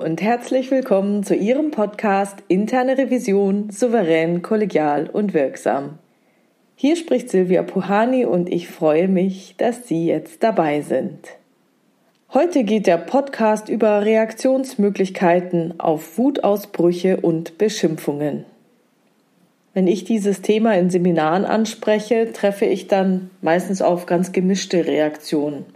Und herzlich willkommen zu Ihrem Podcast Interne Revision souverän, kollegial und wirksam. Hier spricht Silvia Puhani und ich freue mich, dass Sie jetzt dabei sind. Heute geht der Podcast über Reaktionsmöglichkeiten auf Wutausbrüche und Beschimpfungen. Wenn ich dieses Thema in Seminaren anspreche, treffe ich dann meistens auf ganz gemischte Reaktionen.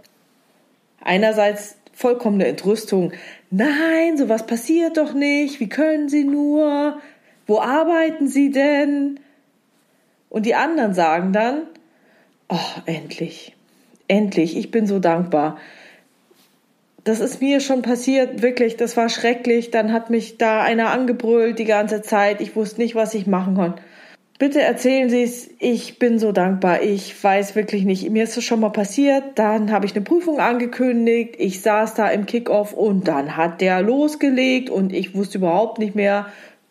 Einerseits vollkommene Entrüstung. Nein, sowas passiert doch nicht. Wie können Sie nur? Wo arbeiten Sie denn? Und die anderen sagen dann, oh, endlich, endlich, ich bin so dankbar. Das ist mir schon passiert, wirklich, das war schrecklich. Dann hat mich da einer angebrüllt die ganze Zeit. Ich wusste nicht, was ich machen konnte. Bitte erzählen Sie es. Ich bin so dankbar. Ich weiß wirklich nicht. Mir ist es schon mal passiert. Dann habe ich eine Prüfung angekündigt. Ich saß da im Kickoff und dann hat der losgelegt und ich wusste überhaupt nicht mehr,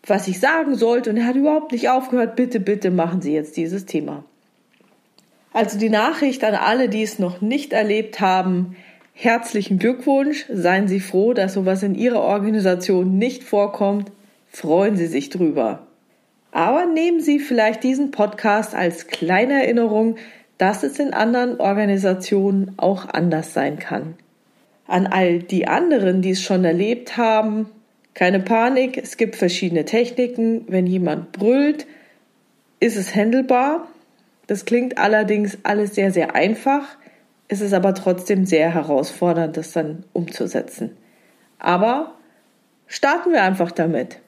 was ich sagen sollte. Und er hat überhaupt nicht aufgehört. Bitte, bitte machen Sie jetzt dieses Thema. Also die Nachricht an alle, die es noch nicht erlebt haben. Herzlichen Glückwunsch. Seien Sie froh, dass sowas in Ihrer Organisation nicht vorkommt. Freuen Sie sich drüber. Aber nehmen Sie vielleicht diesen Podcast als kleine Erinnerung, dass es in anderen Organisationen auch anders sein kann. An all die anderen, die es schon erlebt haben, keine Panik, es gibt verschiedene Techniken. Wenn jemand brüllt, ist es händelbar. Das klingt allerdings alles sehr, sehr einfach. Es ist aber trotzdem sehr herausfordernd, das dann umzusetzen. Aber starten wir einfach damit.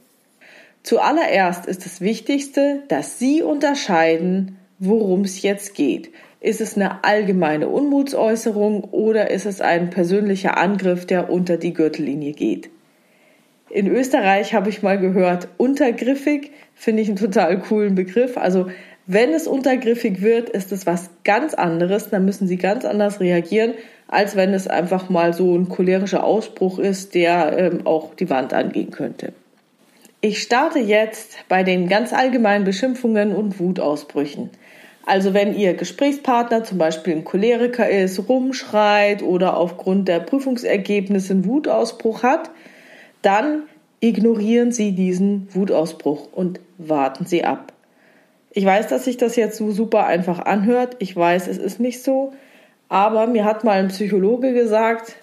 Zuallererst ist das Wichtigste, dass Sie unterscheiden, worum es jetzt geht. Ist es eine allgemeine Unmutsäußerung oder ist es ein persönlicher Angriff, der unter die Gürtellinie geht? In Österreich habe ich mal gehört, untergriffig finde ich einen total coolen Begriff. Also wenn es untergriffig wird, ist es was ganz anderes. Dann müssen Sie ganz anders reagieren, als wenn es einfach mal so ein cholerischer Ausbruch ist, der ähm, auch die Wand angehen könnte. Ich starte jetzt bei den ganz allgemeinen Beschimpfungen und Wutausbrüchen. Also wenn Ihr Gesprächspartner zum Beispiel ein Choleriker ist, rumschreit oder aufgrund der Prüfungsergebnisse einen Wutausbruch hat, dann ignorieren Sie diesen Wutausbruch und warten Sie ab. Ich weiß, dass sich das jetzt so super einfach anhört. Ich weiß, es ist nicht so. Aber mir hat mal ein Psychologe gesagt,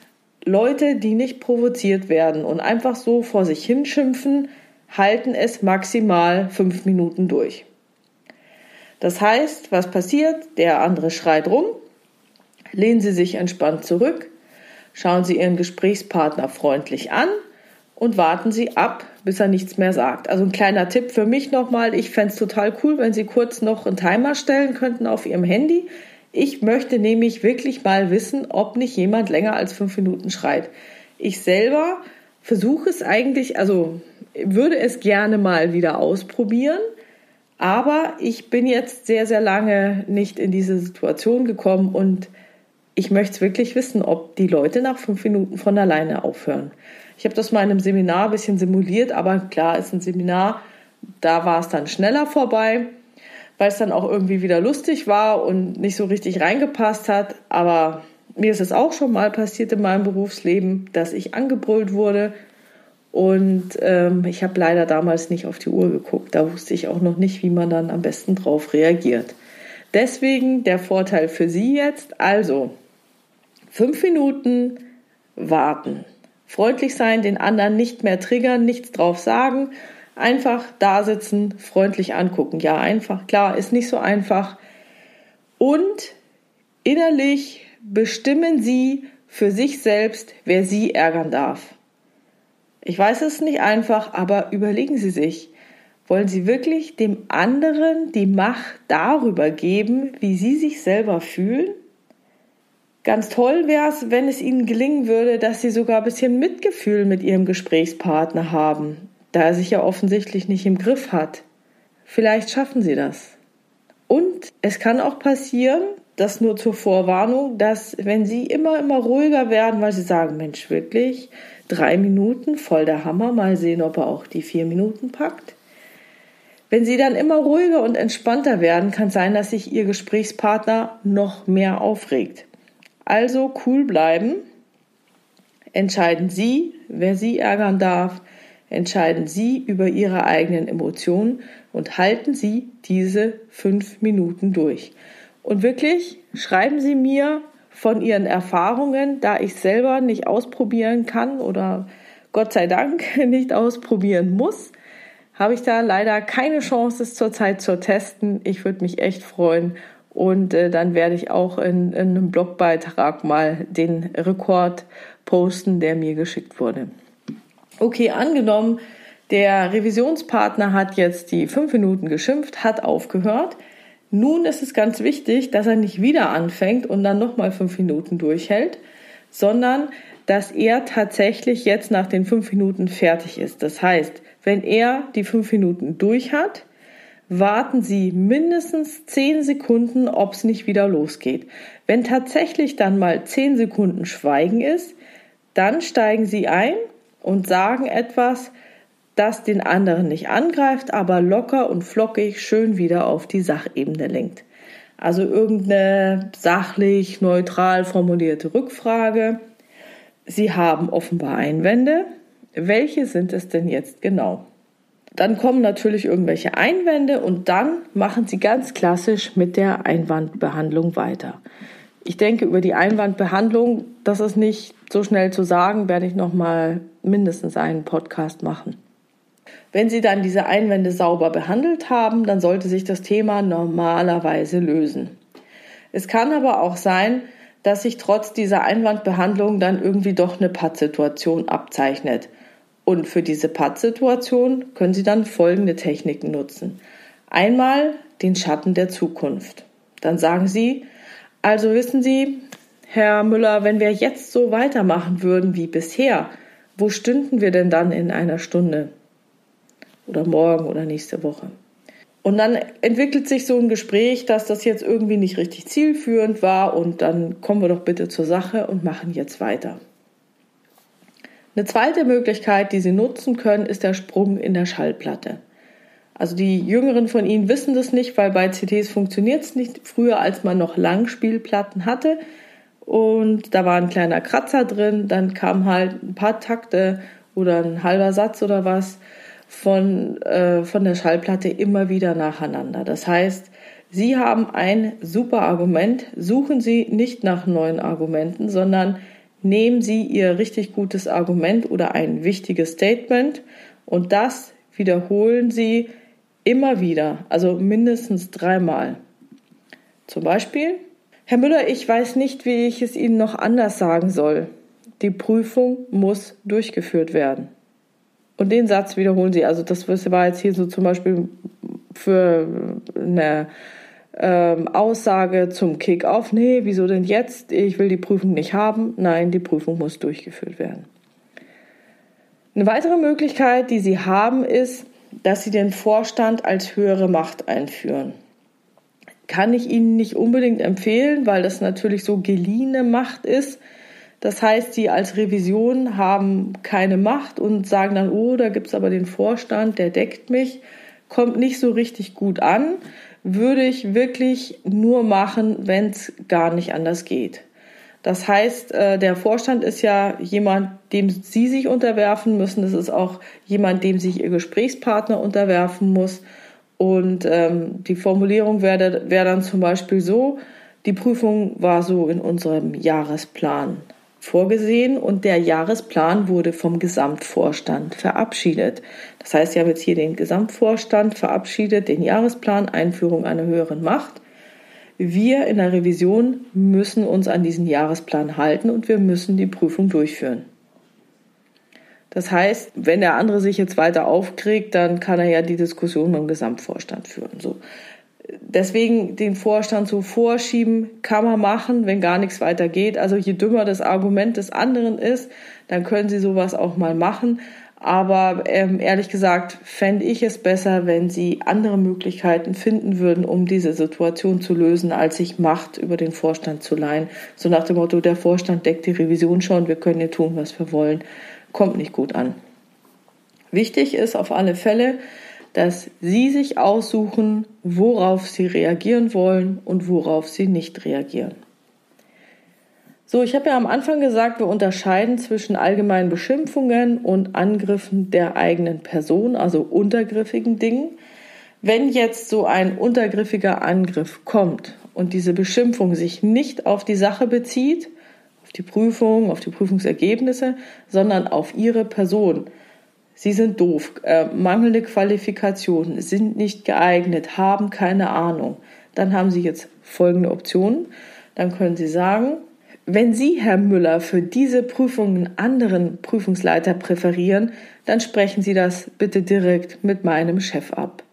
Leute, die nicht provoziert werden und einfach so vor sich hinschimpfen, halten es maximal fünf Minuten durch. Das heißt, was passiert? Der andere schreit rum, lehnen Sie sich entspannt zurück, schauen Sie Ihren Gesprächspartner freundlich an und warten Sie ab, bis er nichts mehr sagt. Also ein kleiner Tipp für mich nochmal, ich fände es total cool, wenn Sie kurz noch einen Timer stellen könnten auf Ihrem Handy. Ich möchte nämlich wirklich mal wissen, ob nicht jemand länger als fünf Minuten schreit. Ich selber versuche es eigentlich, also würde es gerne mal wieder ausprobieren. Aber ich bin jetzt sehr, sehr lange nicht in diese Situation gekommen und ich möchte wirklich wissen, ob die Leute nach fünf Minuten von alleine aufhören. Ich habe das mal in einem Seminar ein bisschen simuliert, aber klar ist ein Seminar, da war es dann schneller vorbei, weil es dann auch irgendwie wieder lustig war und nicht so richtig reingepasst hat. Aber mir ist es auch schon mal passiert in meinem Berufsleben, dass ich angebrüllt wurde, und ähm, ich habe leider damals nicht auf die Uhr geguckt. Da wusste ich auch noch nicht, wie man dann am besten drauf reagiert. Deswegen der Vorteil für Sie jetzt. Also, fünf Minuten warten. Freundlich sein, den anderen nicht mehr triggern, nichts drauf sagen. Einfach da sitzen, freundlich angucken. Ja, einfach, klar, ist nicht so einfach. Und innerlich bestimmen Sie für sich selbst, wer Sie ärgern darf. Ich weiß es ist nicht einfach, aber überlegen Sie sich, wollen Sie wirklich dem anderen die Macht darüber geben, wie Sie sich selber fühlen? Ganz toll wäre es, wenn es Ihnen gelingen würde, dass Sie sogar ein bisschen Mitgefühl mit Ihrem Gesprächspartner haben, da er sich ja offensichtlich nicht im Griff hat. Vielleicht schaffen Sie das. Und es kann auch passieren, das nur zur Vorwarnung, dass wenn Sie immer, immer ruhiger werden, weil Sie sagen, Mensch, wirklich, drei Minuten, voll der Hammer, mal sehen, ob er auch die vier Minuten packt. Wenn Sie dann immer ruhiger und entspannter werden, kann sein, dass sich Ihr Gesprächspartner noch mehr aufregt. Also cool bleiben, entscheiden Sie, wer Sie ärgern darf, entscheiden Sie über Ihre eigenen Emotionen und halten Sie diese fünf Minuten durch. Und wirklich, schreiben Sie mir von Ihren Erfahrungen, da ich selber nicht ausprobieren kann oder Gott sei Dank nicht ausprobieren muss, habe ich da leider keine Chance, es zurzeit zu testen. Ich würde mich echt freuen. Und äh, dann werde ich auch in, in einem Blogbeitrag mal den Rekord posten, der mir geschickt wurde. Okay, angenommen, der Revisionspartner hat jetzt die fünf Minuten geschimpft, hat aufgehört. Nun ist es ganz wichtig, dass er nicht wieder anfängt und dann nochmal fünf Minuten durchhält, sondern dass er tatsächlich jetzt nach den fünf Minuten fertig ist. Das heißt, wenn er die fünf Minuten durch hat, warten Sie mindestens zehn Sekunden, ob es nicht wieder losgeht. Wenn tatsächlich dann mal zehn Sekunden Schweigen ist, dann steigen Sie ein und sagen etwas, das den anderen nicht angreift, aber locker und flockig schön wieder auf die Sachebene lenkt. Also irgendeine sachlich neutral formulierte Rückfrage. Sie haben offenbar Einwände. Welche sind es denn jetzt genau? Dann kommen natürlich irgendwelche Einwände und dann machen Sie ganz klassisch mit der Einwandbehandlung weiter. Ich denke, über die Einwandbehandlung, das ist nicht so schnell zu sagen, werde ich noch mal mindestens einen Podcast machen. Wenn Sie dann diese Einwände sauber behandelt haben, dann sollte sich das Thema normalerweise lösen. Es kann aber auch sein, dass sich trotz dieser Einwandbehandlung dann irgendwie doch eine Pattsituation abzeichnet. Und für diese Pattsituation können Sie dann folgende Techniken nutzen. Einmal den Schatten der Zukunft. Dann sagen Sie, also wissen Sie, Herr Müller, wenn wir jetzt so weitermachen würden wie bisher, wo stünden wir denn dann in einer Stunde? Oder morgen oder nächste Woche. Und dann entwickelt sich so ein Gespräch, dass das jetzt irgendwie nicht richtig zielführend war und dann kommen wir doch bitte zur Sache und machen jetzt weiter. Eine zweite Möglichkeit, die Sie nutzen können, ist der Sprung in der Schallplatte. Also die Jüngeren von Ihnen wissen das nicht, weil bei CDs funktioniert es nicht. Früher, als man noch Langspielplatten hatte und da war ein kleiner Kratzer drin, dann kam halt ein paar Takte oder ein halber Satz oder was von, äh, von der Schallplatte immer wieder nacheinander. Das heißt, Sie haben ein super Argument, suchen Sie nicht nach neuen Argumenten, sondern nehmen Sie Ihr richtig gutes Argument oder ein wichtiges Statement und das wiederholen Sie immer wieder, also mindestens dreimal. Zum Beispiel, Herr Müller, ich weiß nicht, wie ich es Ihnen noch anders sagen soll. Die Prüfung muss durchgeführt werden. Und den Satz wiederholen sie. Also das war jetzt hier so zum Beispiel für eine ähm, Aussage zum Kick-Off. Nee, wieso denn jetzt? Ich will die Prüfung nicht haben. Nein, die Prüfung muss durchgeführt werden. Eine weitere Möglichkeit, die Sie haben, ist, dass Sie den Vorstand als höhere Macht einführen. Kann ich Ihnen nicht unbedingt empfehlen, weil das natürlich so geliehene Macht ist. Das heißt, die als Revision haben keine Macht und sagen dann, oh, da gibt's aber den Vorstand, der deckt mich, kommt nicht so richtig gut an, würde ich wirklich nur machen, wenn es gar nicht anders geht. Das heißt, äh, der Vorstand ist ja jemand, dem Sie sich unterwerfen müssen. Das ist auch jemand, dem sich Ihr Gesprächspartner unterwerfen muss. Und ähm, die Formulierung wäre wär dann zum Beispiel so, die Prüfung war so in unserem Jahresplan vorgesehen und der Jahresplan wurde vom Gesamtvorstand verabschiedet. Das heißt, Sie haben jetzt hier den Gesamtvorstand verabschiedet, den Jahresplan, Einführung einer höheren Macht. Wir in der Revision müssen uns an diesen Jahresplan halten und wir müssen die Prüfung durchführen. Das heißt, wenn der andere sich jetzt weiter aufkriegt, dann kann er ja die Diskussion dem Gesamtvorstand führen. So deswegen den Vorstand so vorschieben, kann man machen, wenn gar nichts weiter geht. Also je dümmer das Argument des anderen ist, dann können Sie sowas auch mal machen. Aber ähm, ehrlich gesagt fände ich es besser, wenn Sie andere Möglichkeiten finden würden, um diese Situation zu lösen, als sich Macht über den Vorstand zu leihen. So nach dem Motto, der Vorstand deckt die Revision schon, wir können hier tun, was wir wollen. Kommt nicht gut an. Wichtig ist auf alle Fälle, dass Sie sich aussuchen, worauf Sie reagieren wollen und worauf Sie nicht reagieren. So, ich habe ja am Anfang gesagt, wir unterscheiden zwischen allgemeinen Beschimpfungen und Angriffen der eigenen Person, also untergriffigen Dingen. Wenn jetzt so ein untergriffiger Angriff kommt und diese Beschimpfung sich nicht auf die Sache bezieht, auf die Prüfung, auf die Prüfungsergebnisse, sondern auf ihre Person. Sie sind doof, äh, mangelnde Qualifikationen, sind nicht geeignet, haben keine Ahnung. Dann haben Sie jetzt folgende Optionen. Dann können Sie sagen, wenn Sie, Herr Müller, für diese Prüfungen anderen Prüfungsleiter präferieren, dann sprechen Sie das bitte direkt mit meinem Chef ab.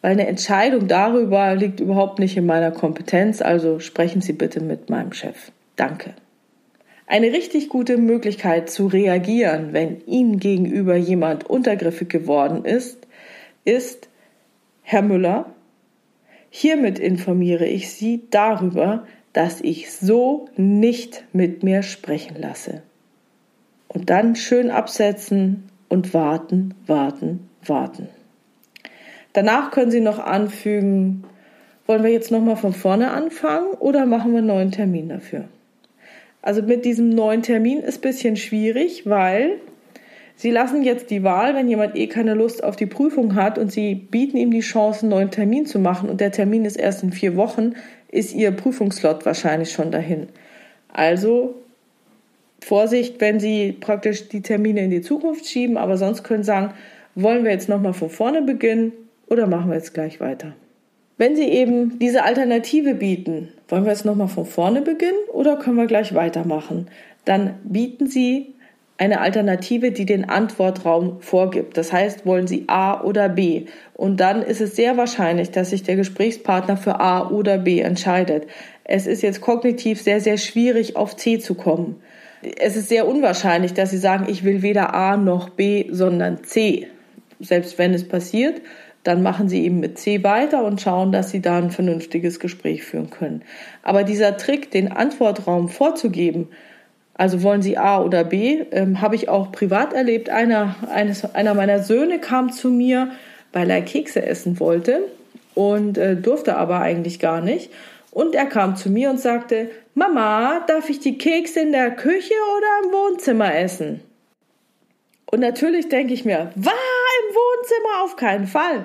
Weil eine Entscheidung darüber liegt überhaupt nicht in meiner Kompetenz, also sprechen Sie bitte mit meinem Chef. Danke. Eine richtig gute Möglichkeit zu reagieren, wenn Ihnen gegenüber jemand untergriffig geworden ist, ist, Herr Müller, hiermit informiere ich Sie darüber, dass ich so nicht mit mir sprechen lasse. Und dann schön absetzen und warten, warten, warten. Danach können Sie noch anfügen, wollen wir jetzt nochmal von vorne anfangen oder machen wir einen neuen Termin dafür? Also mit diesem neuen Termin ist ein bisschen schwierig, weil Sie lassen jetzt die Wahl, wenn jemand eh keine Lust auf die Prüfung hat und Sie bieten ihm die Chance, einen neuen Termin zu machen und der Termin ist erst in vier Wochen, ist Ihr Prüfungslot wahrscheinlich schon dahin. Also Vorsicht, wenn Sie praktisch die Termine in die Zukunft schieben, aber sonst können Sie sagen, wollen wir jetzt nochmal von vorne beginnen oder machen wir jetzt gleich weiter? Wenn Sie eben diese Alternative bieten, wollen wir jetzt nochmal von vorne beginnen oder können wir gleich weitermachen? Dann bieten Sie eine Alternative, die den Antwortraum vorgibt. Das heißt, wollen Sie A oder B? Und dann ist es sehr wahrscheinlich, dass sich der Gesprächspartner für A oder B entscheidet. Es ist jetzt kognitiv sehr, sehr schwierig, auf C zu kommen. Es ist sehr unwahrscheinlich, dass Sie sagen, ich will weder A noch B, sondern C. Selbst wenn es passiert, dann machen Sie eben mit C weiter und schauen, dass Sie da ein vernünftiges Gespräch führen können. Aber dieser Trick, den Antwortraum vorzugeben, also wollen Sie A oder B? Ähm, Habe ich auch privat erlebt. Einer, eines, einer meiner Söhne kam zu mir, weil er Kekse essen wollte und äh, durfte aber eigentlich gar nicht. Und er kam zu mir und sagte, Mama, darf ich die Kekse in der Küche oder im Wohnzimmer essen? Und natürlich denke ich mir, war im Wohnzimmer auf keinen Fall.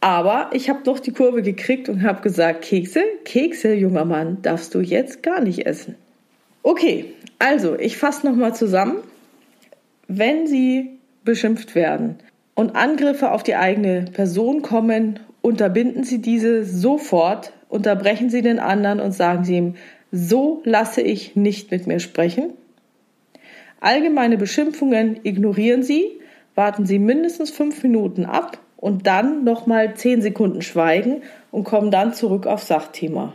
Aber ich habe doch die Kurve gekriegt und habe gesagt, Kekse, Kekse, junger Mann, darfst du jetzt gar nicht essen. Okay, also ich fasse nochmal zusammen. Wenn Sie beschimpft werden und Angriffe auf die eigene Person kommen, unterbinden Sie diese sofort, unterbrechen Sie den anderen und sagen Sie ihm, so lasse ich nicht mit mir sprechen. Allgemeine Beschimpfungen ignorieren Sie, warten Sie mindestens fünf Minuten ab und dann nochmal zehn Sekunden schweigen und kommen dann zurück aufs Sachthema.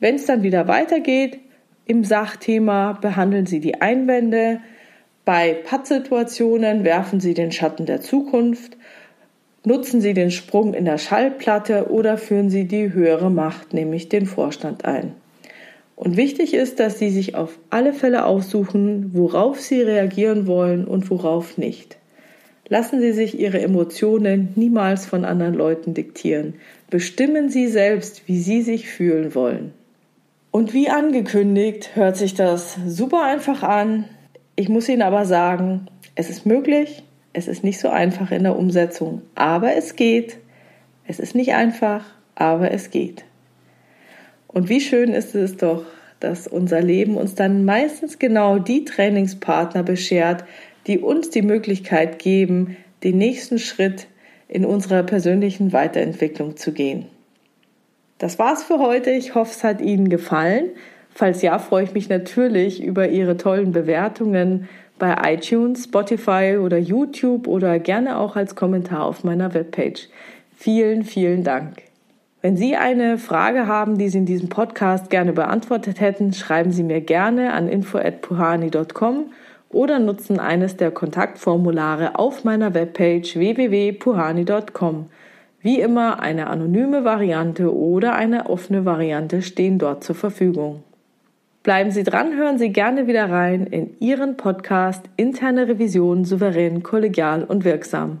Wenn es dann wieder weitergeht, im Sachthema behandeln Sie die Einwände. Bei Pattsituationen werfen Sie den Schatten der Zukunft. Nutzen Sie den Sprung in der Schallplatte oder führen Sie die höhere Macht, nämlich den Vorstand ein. Und wichtig ist, dass Sie sich auf alle Fälle aussuchen, worauf Sie reagieren wollen und worauf nicht. Lassen Sie sich Ihre Emotionen niemals von anderen Leuten diktieren. Bestimmen Sie selbst, wie Sie sich fühlen wollen. Und wie angekündigt, hört sich das super einfach an. Ich muss Ihnen aber sagen, es ist möglich, es ist nicht so einfach in der Umsetzung, aber es geht. Es ist nicht einfach, aber es geht. Und wie schön ist es doch, dass unser Leben uns dann meistens genau die Trainingspartner beschert, die uns die Möglichkeit geben, den nächsten Schritt in unserer persönlichen Weiterentwicklung zu gehen. Das war's für heute. Ich hoffe, es hat Ihnen gefallen. Falls ja, freue ich mich natürlich über Ihre tollen Bewertungen bei iTunes, Spotify oder YouTube oder gerne auch als Kommentar auf meiner Webpage. Vielen, vielen Dank. Wenn Sie eine Frage haben, die Sie in diesem Podcast gerne beantwortet hätten, schreiben Sie mir gerne an info@puhani.com oder nutzen eines der Kontaktformulare auf meiner Webpage www.puhani.com. Wie immer, eine anonyme Variante oder eine offene Variante stehen dort zur Verfügung. Bleiben Sie dran, hören Sie gerne wieder rein in Ihren Podcast Interne Revision souverän, kollegial und wirksam.